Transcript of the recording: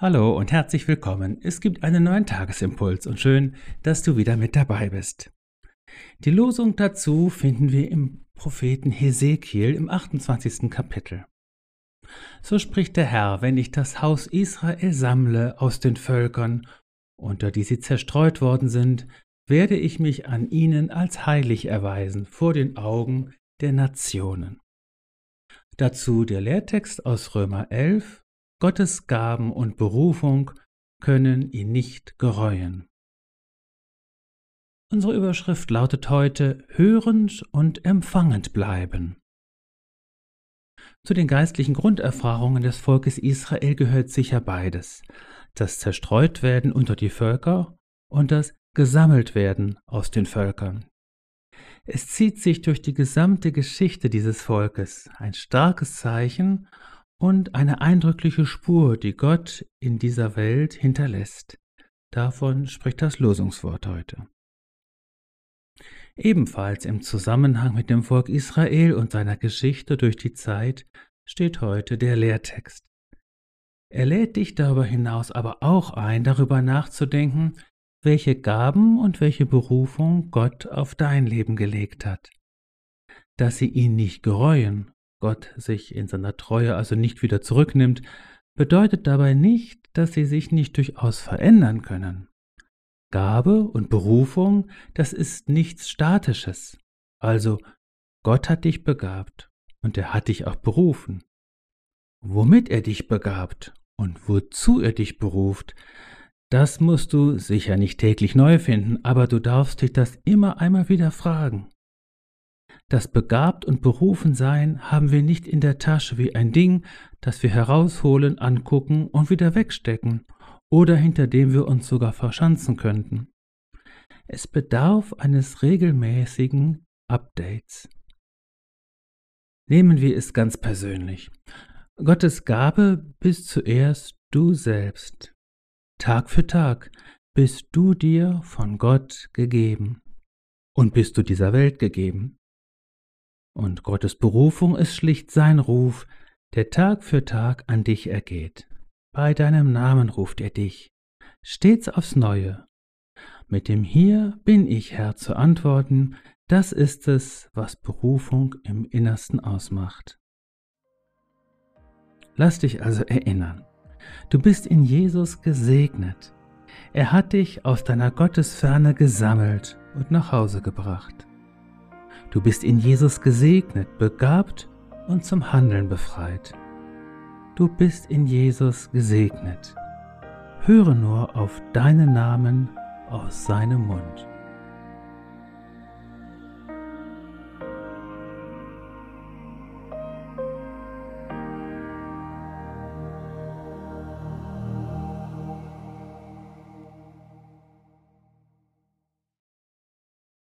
Hallo und herzlich willkommen. Es gibt einen neuen Tagesimpuls und schön, dass du wieder mit dabei bist. Die Losung dazu finden wir im Propheten Hesekiel im 28. Kapitel. So spricht der Herr, wenn ich das Haus Israel sammle aus den Völkern, unter die sie zerstreut worden sind, werde ich mich an ihnen als heilig erweisen vor den Augen der Nationen. Dazu der Lehrtext aus Römer 11, Gottes Gaben und Berufung können ihn nicht gereuen. Unsere Überschrift lautet heute Hörend und empfangend bleiben. Zu den geistlichen Grunderfahrungen des Volkes Israel gehört sicher beides, das Zerstreutwerden unter die Völker und das Gesammeltwerden aus den Völkern. Es zieht sich durch die gesamte Geschichte dieses Volkes, ein starkes Zeichen und eine eindrückliche Spur, die Gott in dieser Welt hinterlässt. Davon spricht das Losungswort heute. Ebenfalls im Zusammenhang mit dem Volk Israel und seiner Geschichte durch die Zeit steht heute der Lehrtext. Er lädt dich darüber hinaus aber auch ein, darüber nachzudenken, welche Gaben und welche Berufung Gott auf dein Leben gelegt hat. Dass sie ihn nicht gereuen, Gott sich in seiner Treue also nicht wieder zurücknimmt, bedeutet dabei nicht, dass sie sich nicht durchaus verändern können. Gabe und Berufung, das ist nichts Statisches. Also Gott hat dich begabt und er hat dich auch berufen. Womit er dich begabt und wozu er dich beruft, das musst du sicher nicht täglich neu finden, aber du darfst dich das immer einmal wieder fragen. Das begabt und berufen sein haben wir nicht in der Tasche wie ein Ding, das wir herausholen, angucken und wieder wegstecken oder hinter dem wir uns sogar verschanzen könnten. Es bedarf eines regelmäßigen Updates. Nehmen wir es ganz persönlich. Gottes Gabe bist zuerst du selbst. Tag für Tag bist du dir von Gott gegeben und bist du dieser Welt gegeben. Und Gottes Berufung ist schlicht sein Ruf, der Tag für Tag an dich ergeht. Bei deinem Namen ruft er dich, stets aufs Neue. Mit dem Hier bin ich Herr zu antworten, das ist es, was Berufung im Innersten ausmacht. Lass dich also erinnern. Du bist in Jesus gesegnet. Er hat dich aus deiner Gottesferne gesammelt und nach Hause gebracht. Du bist in Jesus gesegnet, begabt und zum Handeln befreit. Du bist in Jesus gesegnet. Höre nur auf deinen Namen aus seinem Mund.